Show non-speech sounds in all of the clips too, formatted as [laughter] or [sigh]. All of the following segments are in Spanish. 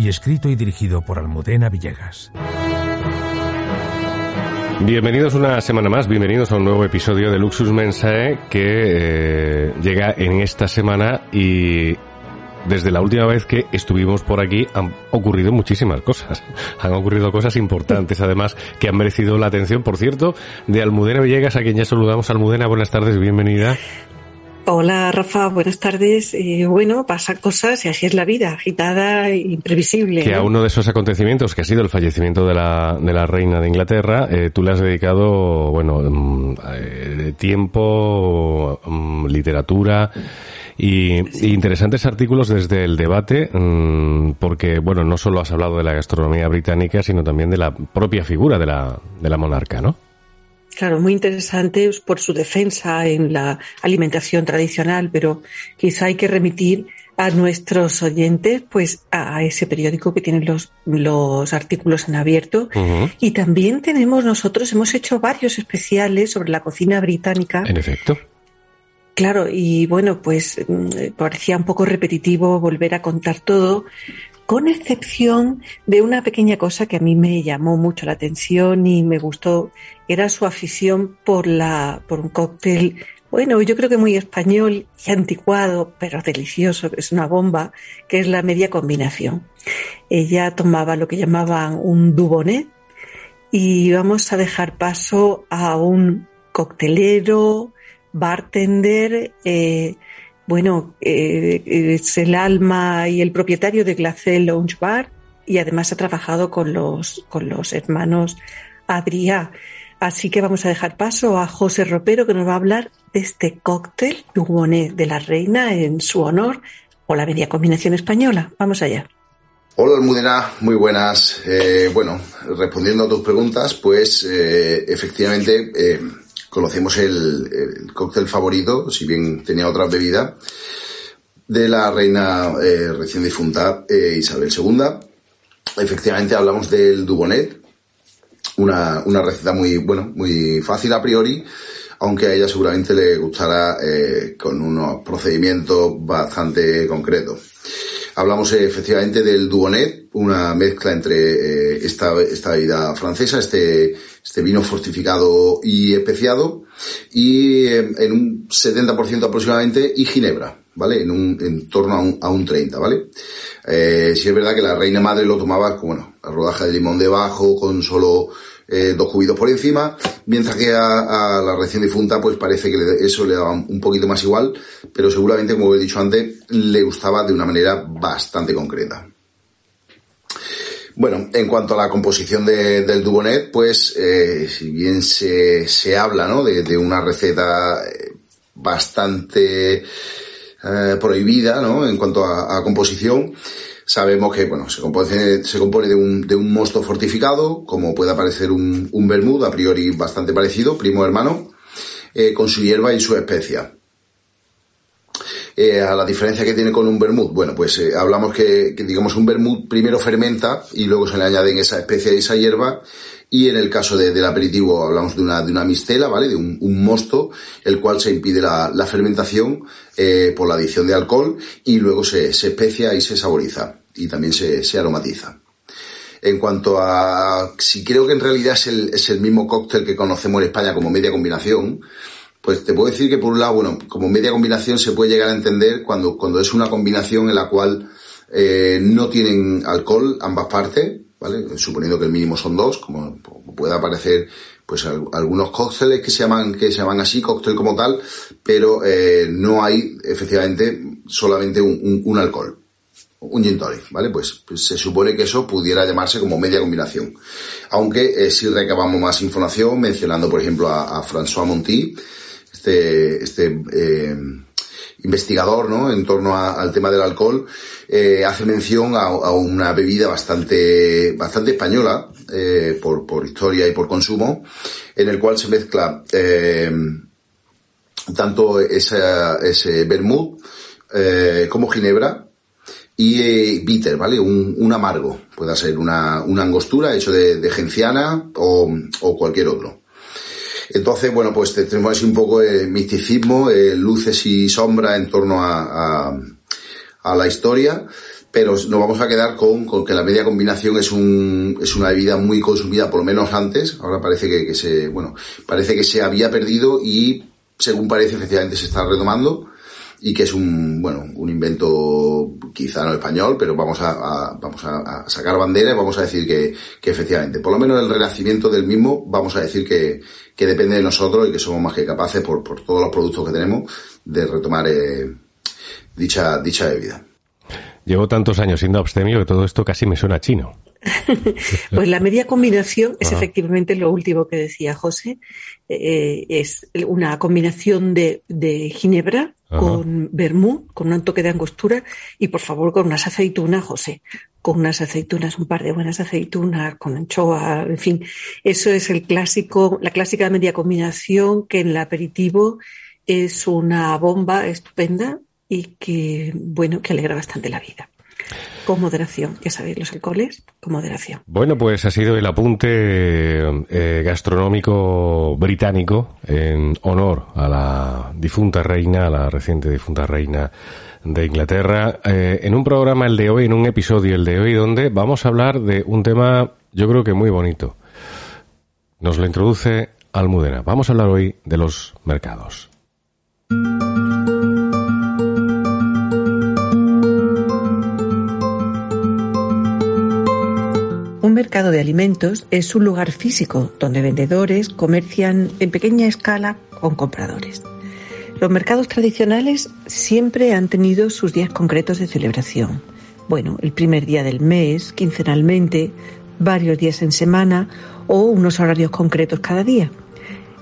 y escrito y dirigido por Almudena Villegas. Bienvenidos una semana más, bienvenidos a un nuevo episodio de Luxus Mensae que eh, llega en esta semana y desde la última vez que estuvimos por aquí han ocurrido muchísimas cosas. [laughs] Han ocurrido cosas importantes, además, que han merecido la atención, por cierto, de Almudena Villegas, a quien ya saludamos. Almudena, buenas tardes, bienvenida. Hola Rafa, buenas tardes. Eh, bueno, pasan cosas y así es la vida, agitada e imprevisible. Que a uno de esos acontecimientos, que ha sido el fallecimiento de la, de la reina de Inglaterra, eh, tú le has dedicado, bueno, mm, eh, tiempo, mm, literatura y, y, interesantes artículos desde el debate, mm, porque, bueno, no solo has hablado de la gastronomía británica, sino también de la propia figura de la, de la monarca, ¿no? Claro, muy interesante por su defensa en la alimentación tradicional, pero quizá hay que remitir a nuestros oyentes pues a ese periódico que tiene los, los artículos en abierto. Y también tenemos nosotros hemos hecho varios especiales sobre la cocina británica. En efecto. Claro y bueno pues mm, parecía un poco repetitivo volver a contar todo con excepción de una pequeña cosa que a mí me llamó mucho la atención y me gustó, era su afición por la por un cóctel, bueno, yo creo que muy español y anticuado, pero delicioso, que es una bomba, que es la media combinación. Ella tomaba lo que llamaban un dubonet y vamos a dejar paso a un coctelero, bartender, eh, bueno, eh, es el alma y el propietario de Glacé Lounge Bar y además ha trabajado con los, con los hermanos Adrià. Así que vamos a dejar paso a José Ropero que nos va a hablar de este cóctel Dugonet de la Reina en su honor o la media combinación española. Vamos allá. Hola Almudena, muy buenas. Eh, bueno, respondiendo a tus preguntas, pues eh, efectivamente conocemos el, cóctel favorito, si bien tenía otra bebida, de la reina eh, recién difunta eh, Isabel II. Efectivamente hablamos del Dubonet, una, una, receta muy, bueno, muy fácil a priori, aunque a ella seguramente le gustará eh, con unos procedimientos bastante concretos. Hablamos eh, efectivamente del Duonet, una mezcla entre eh, esta, esta bebida francesa, este, este vino fortificado y especiado, y eh, en un 70% aproximadamente, y ginebra, ¿vale? En un, en torno a un, a un 30, ¿vale? Eh, si es verdad que la reina madre lo tomaba, bueno, la rodaja de limón debajo, con solo eh, dos cubitos por encima, mientras que a, a, la recién difunta pues parece que le, eso le daba un poquito más igual, pero seguramente, como he dicho antes, le gustaba de una manera bastante concreta. Bueno, en cuanto a la composición de, del Dubonet, pues eh, si bien se, se habla ¿no? de, una receta bastante eh, prohibida ¿no? en cuanto a, composición, sabemos que bueno se compone, se compone de, un, de un mosto fortificado, como puede aparecer un, un a priori bastante parecido, primo hermano, eh, con su hierba y su especia. Eh, a la diferencia que tiene con un vermut, bueno, pues eh, hablamos que, que, digamos, un vermut primero fermenta y luego se le añaden esa especia y esa hierba. Y en el caso de, del aperitivo hablamos de una, de una mistela, ¿vale? De un, mosto, el cual se impide la, la fermentación eh, por la adición de alcohol y luego se, se especia y se saboriza y también se, se aromatiza. En cuanto a si creo que en realidad es el, es el mismo cóctel que conocemos en España como media combinación, pues te puedo decir que por un lado, bueno, como media combinación se puede llegar a entender cuando, cuando es una combinación en la cual eh, no tienen alcohol ambas partes, ¿vale? Suponiendo que el mínimo son dos, como, puede aparecer pues algunos cócteles que se llaman que se llaman así cóctel como tal pero eh, no hay efectivamente solamente un, un alcohol un gin tonic, ¿vale? Pues, pues, se supone que eso pudiera llamarse como media combinación. Aunque eh, si recabamos más información mencionando, por ejemplo, a, François Monti, este, este eh, investigador, ¿no? En torno al tema del alcohol, eh, hace mención a, una bebida bastante, bastante española, eh, por, por historia y por consumo, en el cual se mezcla tanto ese vermouth eh, como ginebra, y bitter, ¿vale? Un, amargo. Puede ser una, angostura hecho de, genciana o, cualquier otro. Entonces, bueno, pues tenemos así un poco de misticismo, luces y sombra en torno a, a, a, la historia, pero nos vamos a quedar con, con, que la media combinación es un, es una bebida muy consumida, por lo menos antes. Ahora parece que, que se, bueno, parece que se había perdido y según parece efectivamente se está retomando y que es un, bueno, un invento quizá no español, pero vamos a, vamos a, sacar bandera y vamos a decir que, que, efectivamente, por lo menos el renacimiento del mismo, vamos a decir que, que depende de nosotros y que somos más que capaces por, por todos los productos que tenemos de retomar eh, dicha, dicha bebida. Llevo tantos años siendo abstemio que todo esto casi me suena chino. [laughs] pues la media combinación es efectivamente lo último que decía José. Eh, es una combinación de, de ginebra con vermú, con un toque de angostura y por favor con unas aceitunas, José, con unas aceitunas, un par de buenas aceitunas, con anchoa, en fin, eso es el clásico, la clásica media combinación que en el aperitivo es una bomba estupenda y que, bueno, que alegra bastante la vida. Con moderación, ya sabéis, los alcoholes, con moderación. Bueno, pues ha sido el apunte eh, gastronómico británico en honor a la difunta reina, a la reciente difunta reina de Inglaterra, eh, en un programa el de hoy, en un episodio el de hoy, donde vamos a hablar de un tema, yo creo que muy bonito. Nos lo introduce Almudena. Vamos a hablar hoy de los mercados. Mercado de alimentos es un lugar físico donde vendedores comercian en pequeña escala con compradores. Los mercados tradicionales siempre han tenido sus días concretos de celebración. Bueno, el primer día del mes, quincenalmente, varios días en semana o unos horarios concretos cada día.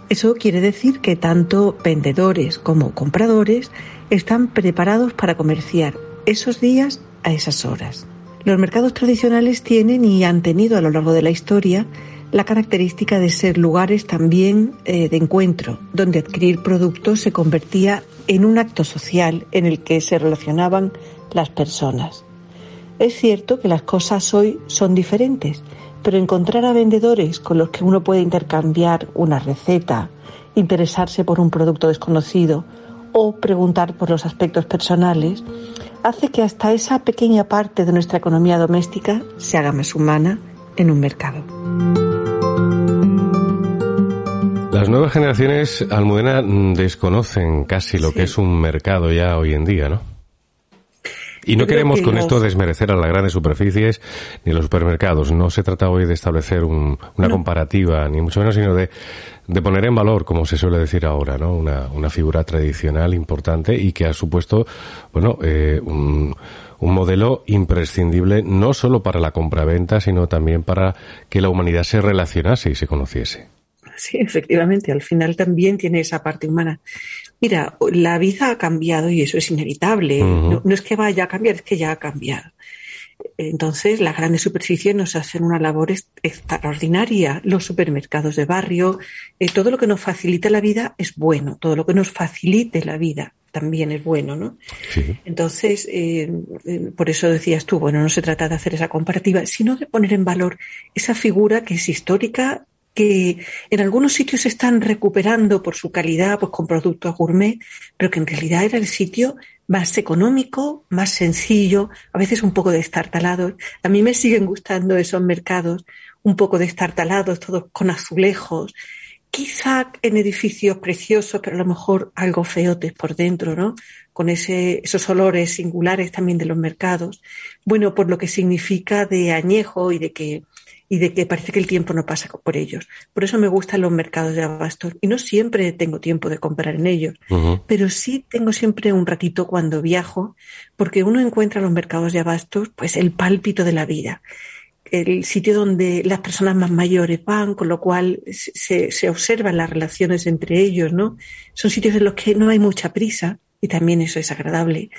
Eso quiere decir que tanto vendedores como compradores están preparados para comerciar esos días a esas horas. Los mercados tradicionales tienen y han tenido a lo largo de la historia la característica de ser lugares también eh, de encuentro, donde adquirir productos se convertía en un acto social en el que se relacionaban las personas. Es cierto que las cosas hoy son diferentes, pero encontrar a vendedores con los que uno puede intercambiar una receta, interesarse por un producto desconocido o preguntar por los aspectos personales hace que hasta esa pequeña parte de nuestra economía doméstica se haga más humana en un mercado. Las nuevas generaciones, Almudena, desconocen casi lo que es un mercado ya hoy en día, ¿no? Y no queremos con esto desmerecer a las grandes superficies ni a los supermercados. No se trata hoy de establecer una comparativa, ni mucho menos, sino de, de, poner en valor, como se suele decir ahora, ¿no? Una, una figura tradicional importante y que ha supuesto, bueno, eh, un, un modelo imprescindible no solo para la compraventa, sino también para que la humanidad se relacionase y se conociese. Sí, efectivamente, al final también tiene esa parte humana. Mira, la vida ha cambiado y eso es inevitable. no, es que vaya a cambiar, es que ya ha cambiado. Entonces, las grandes superficies nos hacen una labor extraordinaria. Los supermercados de barrio, eh, todo lo que nos facilita la vida es bueno. Todo lo que nos facilite la vida también es bueno, ¿no? Entonces, eh, eh, por eso decías tú, bueno, no se trata de hacer esa comparativa, sino de poner en valor esa figura que es histórica que en algunos sitios se están recuperando por su calidad, pues con productos gourmet, pero que en realidad era el sitio más económico, más sencillo, a veces un poco destartalado. A mí me siguen gustando esos mercados un poco destartalados, todos con azulejos, quizá en edificios preciosos, pero a lo mejor algo feotes por dentro, ¿no? Con ese, esos olores singulares también de los mercados. Bueno, por lo que significa de añejo y de que y de que parece que el tiempo no pasa por ellos. Por eso me gustan los mercados de abastos y no siempre tengo tiempo de comprar en ellos, pero sí tengo siempre un ratito cuando viajo porque uno encuentra los mercados de abastos pues el pálpito de la vida el sitio donde las personas más mayores van, con lo cual se, se, observan las relaciones entre ellos, ¿no? Son sitios en los que no hay mucha prisa y también eso es agradable.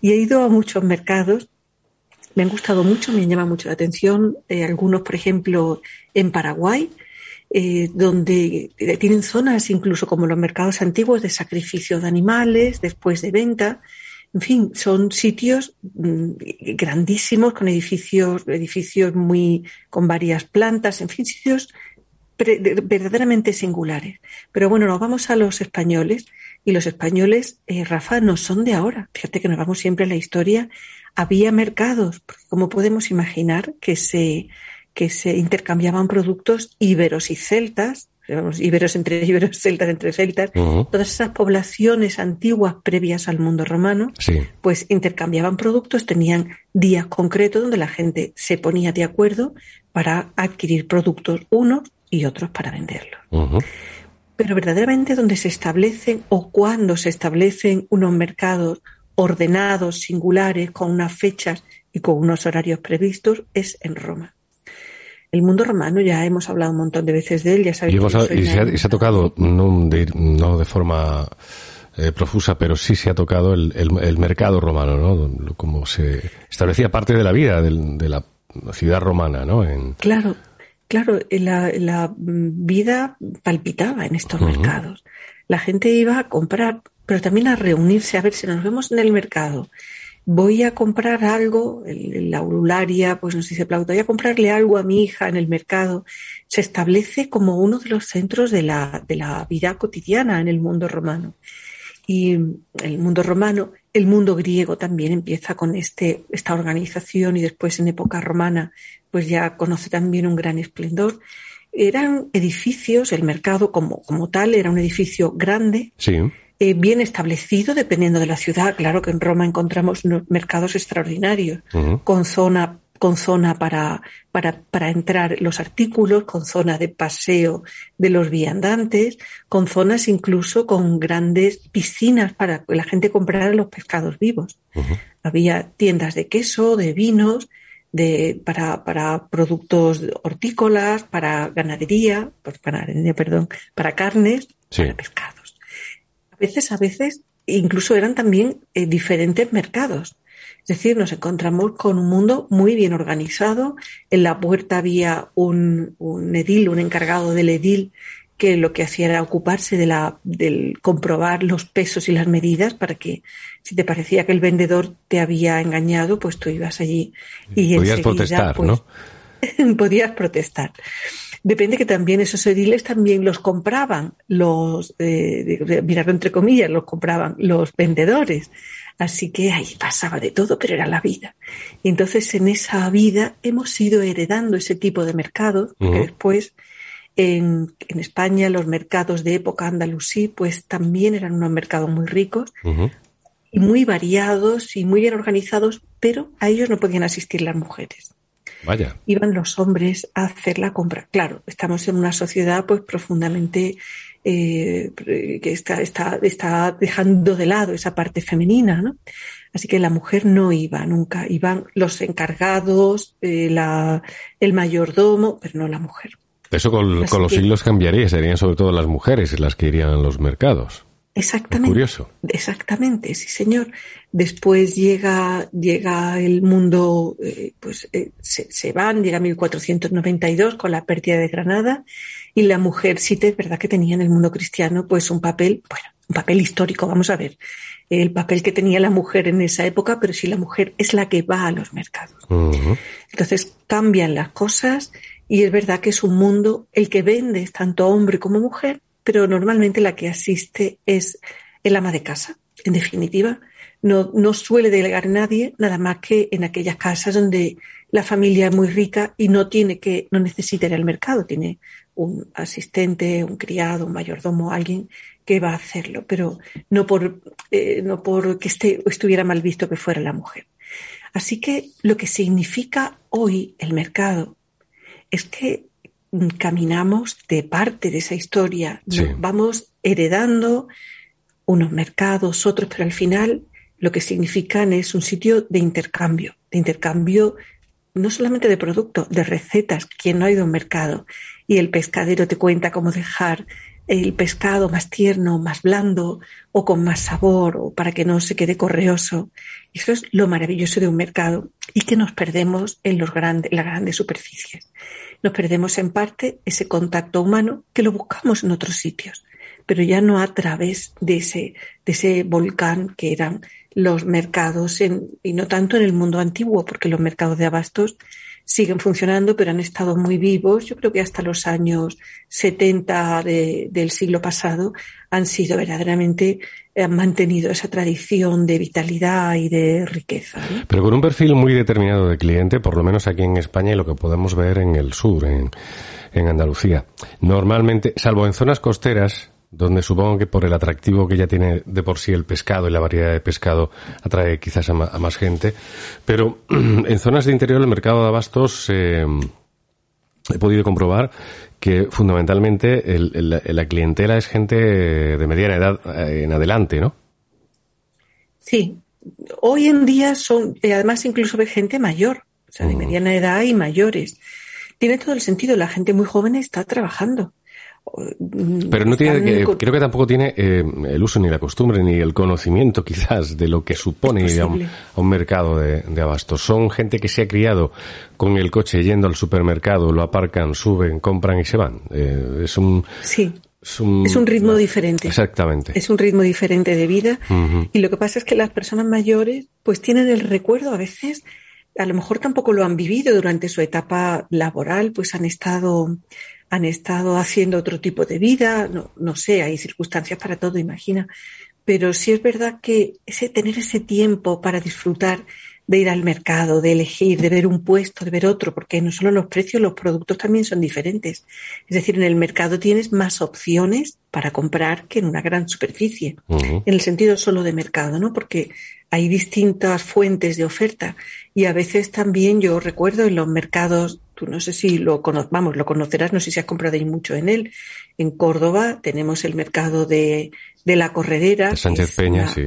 Y he ido a muchos mercados, me han gustado mucho, me llama mucho la atención, eh, algunos, por ejemplo, en Paraguay, eh, donde tienen zonas incluso como los mercados antiguos de sacrificio de animales después de venta, en fin, son sitios mm, grandísimos con edificios, edificios muy con varias plantas, en fin, sitios verdaderamente singulares. Pero bueno, nos vamos a los españoles y los españoles, eh, Rafa, no son de ahora. Fíjate que nos vamos siempre a la historia. Había mercados, porque como podemos imaginar que se, que se intercambiaban productos íberos y celtas iberos entre [laughs] iberos, celtas entre celtas, todas esas poblaciones antiguas previas al mundo romano, pues intercambiaban productos, tenían días concretos donde la gente se ponía de acuerdo para adquirir productos unos y otros para venderlos. Pero verdaderamente donde se establecen o cuando se establecen unos mercados ordenados, singulares, con unas fechas y con unos horarios previstos, es en Roma. El mundo romano, ya hemos hablado un montón de veces de él, ya sabéis. Y, se, ha, tocado, no de, no de forma eh, profusa, pero sí se ha tocado el, el, mercado romano, ¿no? Como se establecía parte de la vida de, la ciudad romana, ¿no? En... Claro, claro, la, la, vida palpitaba en estos mercados. La gente iba a comprar, pero también a reunirse, a ver si nos vemos en el mercado voy a comprar algo, la urularia, pues nos dice Plauto, voy a comprarle algo a mi hija en el mercado, se establece como uno de los centros de la, de la vida cotidiana en el mundo romano. Y el mundo romano, el mundo griego también empieza con este, esta organización y después en época romana, pues ya conoce también un gran esplendor. Eran edificios, el mercado como, como tal era un edificio grande. Sí eh, bien establecido dependiendo de la ciudad. Claro que en Roma encontramos mercados extraordinarios, con zona con zona para, para, para entrar los artículos, con zona de paseo de los viandantes, con zonas incluso con grandes piscinas para que la gente comprara los pescados vivos. Había tiendas de queso, de vinos, de, para, para productos hortícolas, para ganadería, pues para, perdón, para carnes, para pescados. A veces, a veces, incluso eran también eh, diferentes mercados. Es decir, nos encontramos con un mundo muy bien organizado. En la puerta había un, un edil, un encargado del edil, que lo que hacía era ocuparse de la, del comprobar los pesos y las medidas para que si te parecía que el vendedor te había engañado, pues tú ibas allí y podías protestar, pues, ¿no? [laughs] podías protestar. Depende que también esos ediles también los compraban los, eh, entre comillas, los compraban los vendedores. Así que ahí pasaba de todo, pero era la vida. Y entonces en esa vida hemos ido heredando ese tipo de mercados, que después en, en, España los mercados de época andalusí pues también eran unos mercados muy ricos y muy variados y muy bien organizados, pero a ellos no podían asistir las mujeres. Vaya. Iban los hombres a hacer la compra. Claro, estamos en una sociedad pues profundamente eh, que está, está, está dejando de lado esa parte femenina, ¿no? Así que la mujer no iba nunca, iban los encargados, eh, la, el mayordomo, pero no la mujer. Eso con, los siglos cambiaría, serían sobre todo las mujeres las que irían a los mercados. Exactamente. curioso. Exactamente, sí, señor. Después llega, llega el mundo, eh, pues eh, se, se, van, llega 1492 con la pérdida de Granada y la mujer sí es verdad que tenía en el mundo cristiano pues un papel, bueno, un papel histórico, vamos a ver, el papel que tenía la mujer en esa época, pero si la mujer es la que va a los mercados. Entonces cambian las cosas y es verdad que es un mundo el que vende tanto hombre como mujer pero normalmente la que asiste es el ama de casa. En definitiva, no, no suele delegar nadie, nada más que en aquellas casas donde la familia es muy rica y no tiene que, no necesita ir al mercado, tiene un asistente, un criado, un mayordomo, alguien que va a hacerlo, pero no por, eh, no por que esté, estuviera mal visto que fuera la mujer. Así que lo que significa hoy el mercado es que caminamos de parte de esa historia, vamos heredando unos mercados, otros, pero al final lo que significan es un sitio de intercambio, de intercambio no solamente de productos, de recetas. Quien no ha ido a un mercado y el pescadero te cuenta cómo dejar el pescado más tierno, más blando o con más sabor o para que no se quede correoso. Eso es lo maravilloso de un mercado y que nos perdemos en los grandes, las grandes superficies. Nos perdemos en parte ese contacto humano que lo buscamos en otros sitios, pero ya no a través de ese, de ese volcán que eran los mercados y no tanto en el mundo antiguo, porque los mercados de abastos siguen funcionando, pero han estado muy vivos. Yo creo que hasta los años 70 del siglo pasado han sido verdaderamente, han mantenido esa tradición de vitalidad y de riqueza. Pero con un perfil muy determinado de cliente, por lo menos aquí en España y lo que podemos ver en el sur, en, en Andalucía. Normalmente, salvo en zonas costeras, donde supongo que por el atractivo que ya tiene de por sí el pescado y la variedad de pescado atrae quizás a, más gente. Pero [clears throat] en zonas de interior del mercado de abastos eh, he podido comprobar que fundamentalmente la clientela es gente de mediana edad eh, en adelante, ¿no? Sí. Hoy en día son, eh, además incluso ve gente mayor, o sea, de mediana edad y mayores. Tiene todo el sentido, la gente muy joven está trabajando. Pero no tiene, que, creo que tampoco tiene eh, el uso ni la costumbre ni el conocimiento quizás de lo que supone ir a un, mercado de, abastos. Son gente que se ha criado con el coche yendo al supermercado, lo aparcan, suben, compran y se van. Eh, es un... Sí. Es un, ritmo diferente. Exactamente. Es un ritmo diferente de vida. Y lo que pasa es que las personas mayores pues tienen el recuerdo a veces, a lo mejor tampoco lo han vivido durante su etapa laboral, pues han estado han estado haciendo otro tipo de vida, no, no sé, hay circunstancias para todo, imagina. Pero sí es verdad que ese tener ese tiempo para disfrutar de ir al mercado, de elegir, de ver un puesto, de ver otro, porque no solo los precios, los productos también son diferentes. Es decir, en el mercado tienes más opciones para comprar que en una gran superficie, en el sentido solo de mercado, ¿no? Porque hay distintas fuentes de oferta y a veces también yo recuerdo en los mercados Tú no sé si lo vamos, lo conocerás, no sé si has comprado ahí mucho en él. En Córdoba tenemos el mercado de, de la corredera. Sánchez Peña, sí.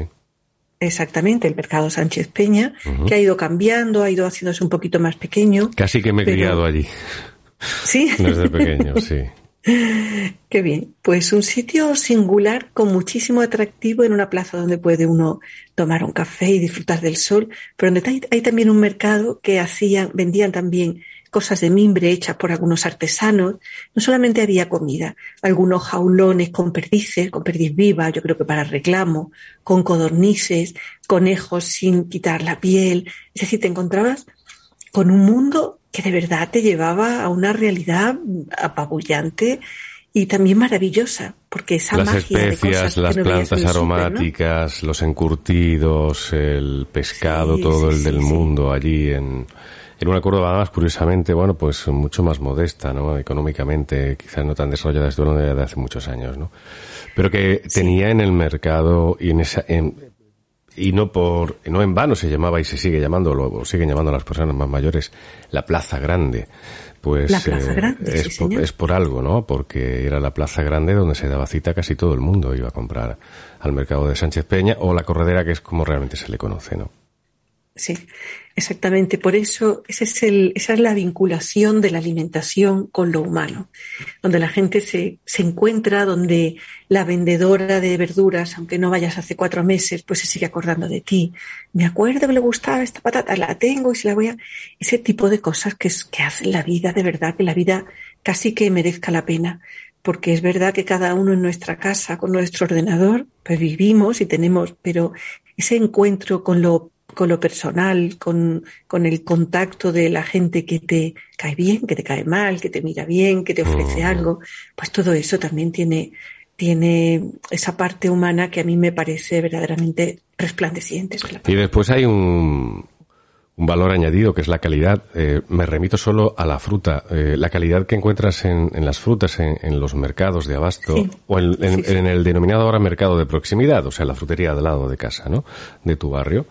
Exactamente, el mercado Sánchez Peña, que ha ido cambiando, ha ido haciéndose un poquito más pequeño. Casi que me he criado allí. Sí. Desde pequeño, [laughs] sí. [laughs] Qué bien. Pues un sitio singular con muchísimo atractivo en una plaza donde puede uno tomar un café y disfrutar del sol, pero donde hay, también un mercado que hacían, vendían también cosas de mimbre hechas por algunos artesanos. No solamente había comida, algunos jaulones con perdices, con perdiz viva, yo creo que para reclamo, con codornices, conejos sin quitar la piel. Es decir, te encontrabas con un mundo que de verdad te llevaba a una realidad apabullante y también maravillosa, porque esa las magia especias, las plantas aromáticas, los encurtidos, el pescado, todo el del mundo allí en en una Córdoba más, curiosamente, bueno, pues mucho más modesta, ¿no? Económicamente, quizás no tan desarrollada desde de hace muchos años, ¿no? Pero que tenía en el mercado y en esa, y no por, no en vano se llamaba y se sigue llamando, o siguen llamando a las personas más mayores, la Plaza Grande. Pues la plaza eh, grande, es, por, es por algo, ¿no? Porque era la Plaza Grande donde se daba cita casi todo el mundo iba a comprar al mercado de Sánchez Peña o la corredera que es como realmente se le conoce, ¿no? Sí, exactamente. Por eso ese es el, esa es la vinculación de la alimentación con lo humano, donde la gente se, se encuentra, donde la vendedora de verduras, aunque no vayas hace cuatro meses, pues se sigue acordando de ti. Me acuerdo que le gustaba esta patata, la tengo y se la voy a... Ese tipo de cosas que, que hacen la vida de verdad, que la vida casi que merezca la pena porque es verdad que cada uno en nuestra casa, con nuestro ordenador, pues vivimos y tenemos, pero ese encuentro con lo con lo personal, con, con, el contacto de la gente que te cae bien, que te cae mal, que te mira bien, que te ofrece algo, pues todo eso también tiene tiene esa parte humana que a mí me parece verdaderamente resplandeciente. Y después hay un, un valor añadido que es la calidad. Eh, me remito solo a la fruta. Eh, la calidad que encuentras en, las frutas en, los mercados de abasto o en, el denominado ahora mercado de proximidad, o sea, la frutería del lado de casa, ¿no? De tu barrio.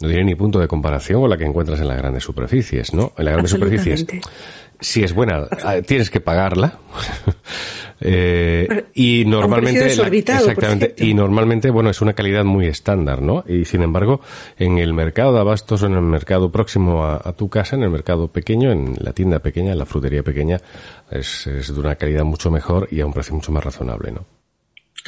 No tiene ni punto de comparación con la que encuentras en las grandes superficies, ¿no? En las grandes superficies si es buena, [laughs] ah, tienes que pagarla. [laughs] eh, y normalmente, exactamente, y normalmente, bueno, es una calidad muy estándar, ¿no? Y sin embargo, en el mercado de abastos o en el mercado próximo a, tu casa, en el mercado pequeño, en la tienda pequeña, en la frutería pequeña, es, es de una calidad mucho mejor y a un precio mucho más razonable, ¿no?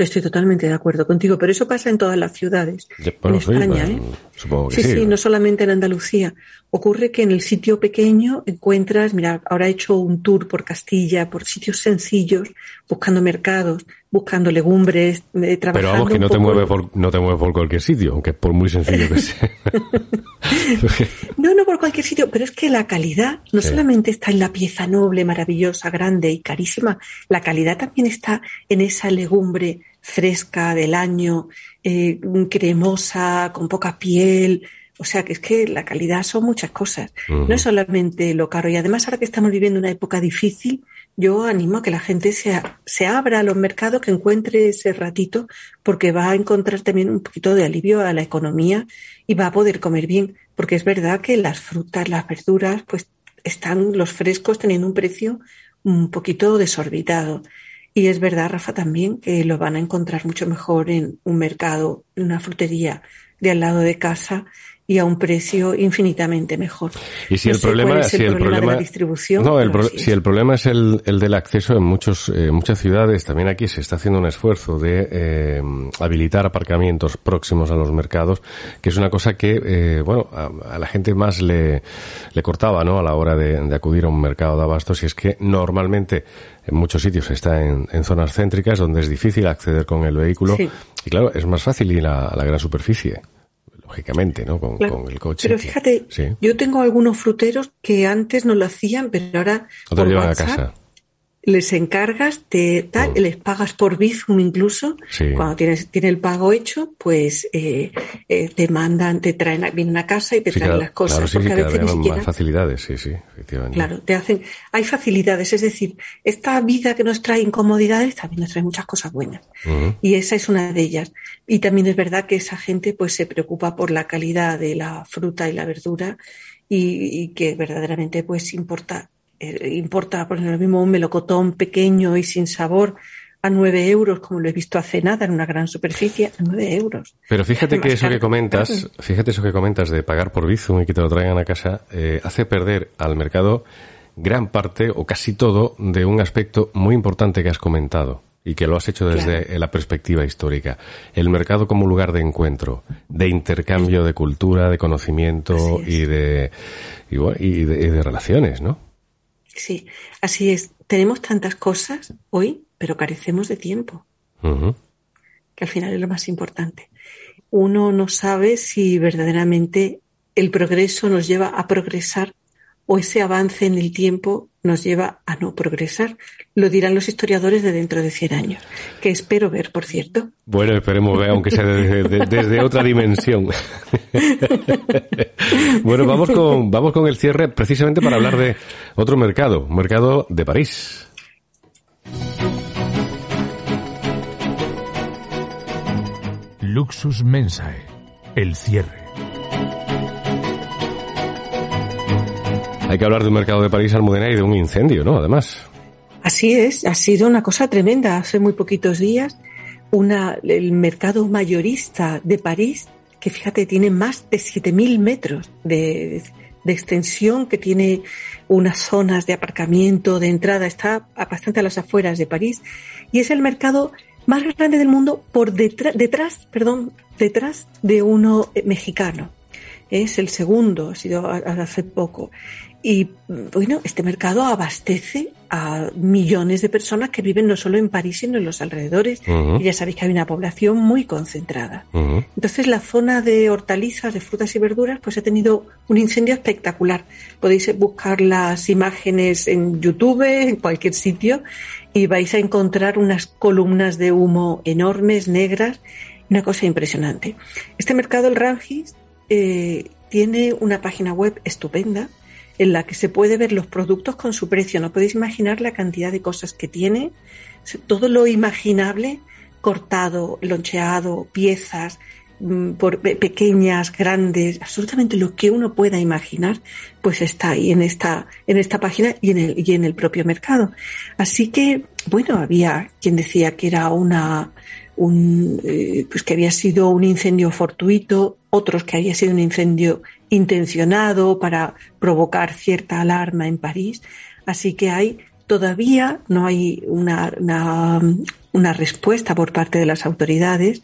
Estoy totalmente de acuerdo contigo, pero eso pasa en todas las ciudades. en España, ¿eh? Supongo que sí, sí, no solamente en Andalucía. Ocurre que en el sitio pequeño encuentras, mira, ahora he hecho un tour por Castilla, por sitios sencillos, buscando mercados, buscando legumbres, eh, trabajando. Pero vamos, que no te, mueves por, no te mueves por cualquier sitio, aunque por muy sencillo que sea. [laughs] no, no por cualquier sitio, pero es que la calidad no solamente está en la pieza noble, maravillosa, grande y carísima, la calidad también está en esa legumbre fresca del año, eh, cremosa, con poca piel, o sea que es que la calidad son muchas cosas. No es solamente lo caro. Y además ahora que estamos viviendo una época difícil, yo animo a que la gente se, se abra a los mercados, que encuentre ese ratito, porque va a encontrar también un poquito de alivio a la economía y va a poder comer bien. Porque es verdad que las frutas, las verduras, pues están los frescos teniendo un precio un poquito desorbitado. Y es verdad, Rafa, también que lo van a encontrar mucho mejor en un mercado, en una frutería de al lado de casa y a un precio infinitamente mejor. Y si el problema, es si el problema, de la distribución, no, el si el problema es el, el del acceso en muchos eh, muchas ciudades, también aquí se está haciendo un esfuerzo de eh, habilitar aparcamientos próximos a los mercados, que es una cosa que eh, bueno a, la gente más le, le cortaba, ¿no? A la hora de, de, acudir a un mercado de abastos, y es que normalmente en muchos sitios está en, en zonas céntricas donde es difícil acceder con el vehículo y claro es más fácil ir a la gran superficie lógicamente, ¿no? Con, el coche. Pero fíjate, yo tengo algunos fruteros que antes no lo hacían, pero ahora por a casa les encargas, te tal, mm. les pagas por Bizum incluso. Cuando tienes tiene el pago hecho, pues eh, eh, te mandan, te traen, vienen a casa y te traen las cosas. Claro, porque a veces ni siquiera, facilidades, sí, sí, efectivamente. Claro, te hacen, hay facilidades, es decir, esta vida que nos trae incomodidades también nos trae muchas cosas buenas. Y esa es una de ellas. Y también es verdad que esa gente pues se preocupa por la calidad de la fruta y la verdura y, y que verdaderamente pues importa eh, importa, por ejemplo, lo mismo un melocotón pequeño y sin sabor a nueve euros, como lo he visto hace nada en una gran superficie, a nueve euros. Pero fíjate que eso que comentas, fíjate eso que comentas de pagar por Bizum y que te lo traigan a casa, eh, hace perder al mercado gran parte o casi todo de un aspecto muy importante que has comentado y que lo has hecho desde la perspectiva histórica. El mercado como lugar de encuentro, de intercambio de cultura, de conocimiento y de, y, y de relaciones, ¿no? Sí, así es. Tenemos tantas cosas hoy, pero carecemos de tiempo. Que al final es lo más importante. Uno no sabe si verdaderamente el progreso nos lleva a progresar o ese avance en el tiempo nos lleva a no progresar. Lo dirán los historiadores de dentro de 100 años, que espero ver, por cierto. Bueno, esperemos ver, aunque sea desde, otra dimensión. [laughs] bueno, vamos con, vamos con el cierre precisamente para hablar de otro mercado, mercado de París. Luxus Mensae, el cierre. Hay que hablar de un mercado de París, Almudena, y de un incendio, ¿no? Además. Así es, ha sido una cosa tremenda. Hace muy poquitos días, una, el mercado mayorista de París, que fíjate, tiene más de 7.000 metros de, de extensión, que tiene unas zonas de aparcamiento, de entrada, está bastante a las afueras de París, y es el mercado más grande del mundo por detrás, detrás, perdón, detrás de uno mexicano. Es el segundo, ha sido hace poco Y bueno, este mercado abastece a millones de personas que viven no solo en París, sino en los alrededores. Y ya sabéis que hay una población muy concentrada. Entonces, la zona de hortalizas, de frutas y verduras, pues ha tenido un incendio espectacular. Podéis buscar las imágenes en YouTube, en cualquier sitio, y vais a encontrar unas columnas de humo enormes, negras, una cosa impresionante. Este mercado, el Rangis, eh, tiene una página web estupenda en la que se puede ver los productos con su precio. No podéis imaginar la cantidad de cosas que tiene, todo lo imaginable, cortado, loncheado, piezas, mm, por pequeñas, grandes, absolutamente lo que uno pueda imaginar, pues está ahí en esta, en esta página y en el, y en el propio mercado. Así que, bueno, había quien decía que era una, un, eh, pues que había sido un incendio fortuito, otros que había sido un incendio intencionado para provocar cierta alarma en París. Así que hay todavía no hay una, una, respuesta por parte de las autoridades,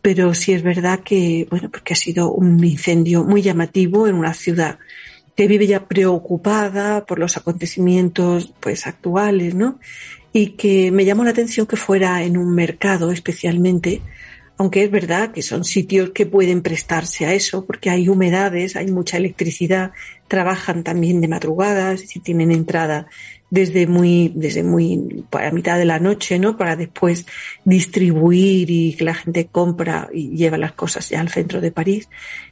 pero sí es verdad que, bueno, porque ha sido un incendio muy llamativo en una ciudad que vive ya preocupada por los acontecimientos pues actuales, ¿no? Y que me llamó la atención que fuera en un mercado especialmente aunque es verdad que son sitios que pueden prestarse a eso, porque hay humedades, hay mucha electricidad, trabajan también de madrugadas, si tienen entrada desde muy, desde muy, para mitad de la noche, ¿no? Para después distribuir y que la gente compra y lleva las cosas ya al centro de París.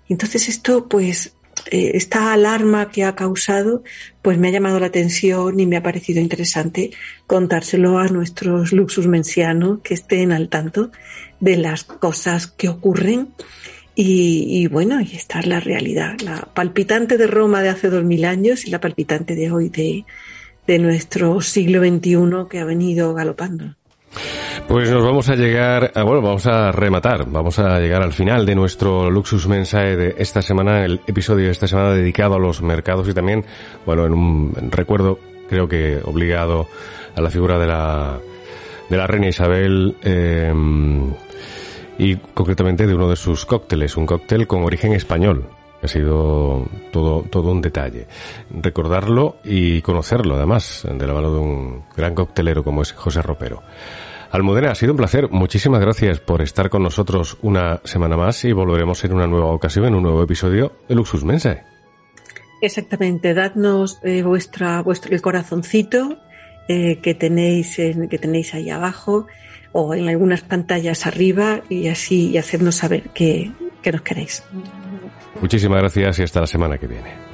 Entonces esto, pues, esta alarma que ha causado, pues me ha llamado la atención y me ha parecido interesante contárselo a nuestros luxus mensianos que estén al tanto de las cosas que ocurren. Y, bueno, y esta es la realidad, la palpitante de Roma de hace dos mil años y la palpitante de hoy de, de nuestro siglo XXI que ha venido galopando. Pues nos vamos a llegar, a, bueno, vamos a rematar, vamos a llegar al final de nuestro Luxus Mensae de esta semana, el episodio de esta semana dedicado a los mercados y también, bueno, en un recuerdo creo que obligado a la figura de la, de la reina Isabel, eh, y concretamente de uno de sus cócteles, un cóctel con origen español. Ha sido todo, todo un detalle. Recordarlo y conocerlo, además, de la mano de un gran coctelero como es José Ropero. Almudena, ha sido un placer. Muchísimas gracias por estar con nosotros una semana más y volveremos en una nueva ocasión, en un nuevo episodio de Luxus Mensae. Exactamente, dadnos eh, vuestra, vuestro, el corazoncito eh, que, tenéis en, que tenéis ahí abajo o en algunas pantallas arriba y así y hacernos saber que, que nos queréis. Muchísimas gracias y hasta la semana que viene.